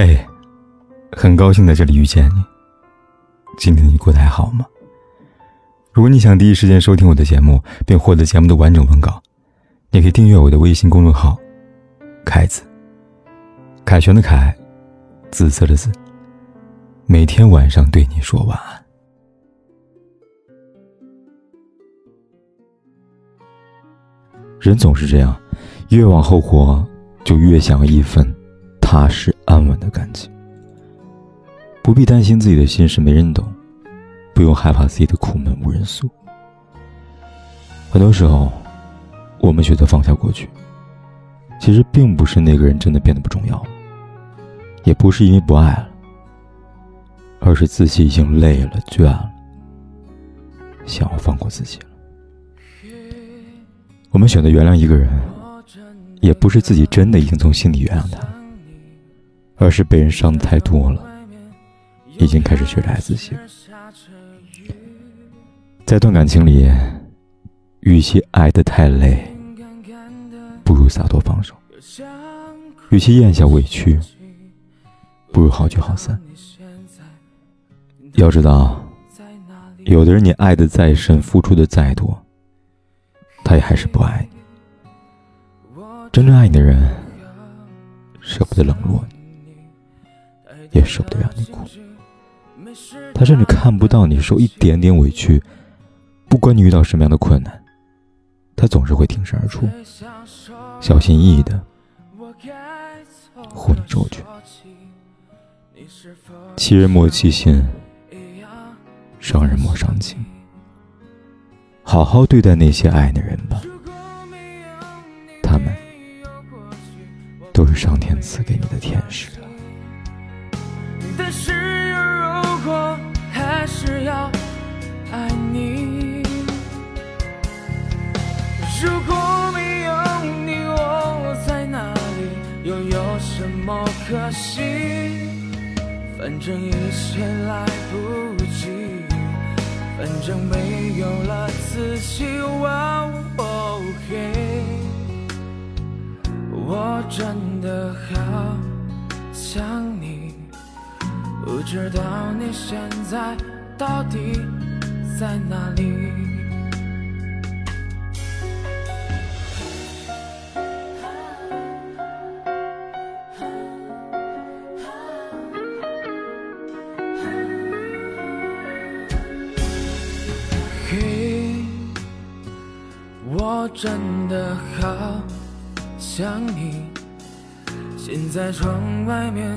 嘿，很高兴在这里遇见你。今天你过得还好吗？如果你想第一时间收听我的节目，并获得节目的完整文稿，你可以订阅我的微信公众号“凯子”。凯旋的凯，紫色的紫。每天晚上对你说晚安。人总是这样，越往后活，就越想要一份踏实安稳的感情。不必担心自己的心事没人懂，不用害怕自己的苦闷无人诉。很多时候，我们选择放下过去，其实并不是那个人真的变得不重要，也不是因为不爱了，而是自己已经累了、倦了，想要放过自己了。我们选择原谅一个人，也不是自己真的已经从心底原谅他，而是被人伤的太多了，已经开始学着爱自己。在段感情里，与其爱得太累，不如洒脱放手；与其咽下委屈，不如好聚好散。要知道，有的人你爱的再深，付出的再多。他也还是不爱你。真正爱你的人，舍不得冷落你，也舍不得让你哭。他甚至看不到你受一点点委屈，不管你遇到什么样的困难，他总是会挺身而出，小心翼翼的护你周全。欺人莫欺心，伤人莫伤情。好好对待那些爱的人吧，他们都是上天赐给你的天使了。但是如果还是要爱你，如果没有你，我在哪里？又有什么可惜？反正一切来不及。反正没有了自己，我真的好想你，不知道你现在到底在哪里。嘿我真的好想你，现在窗外面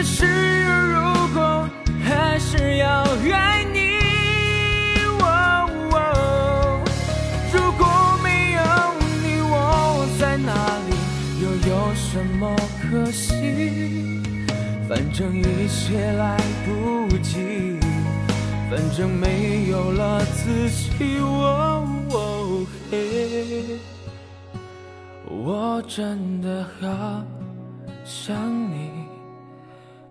可是如果还是要爱你，如果没有你，我在哪里？又有什么可惜？反正一切来不及，反正没有了自己。我真的好想你。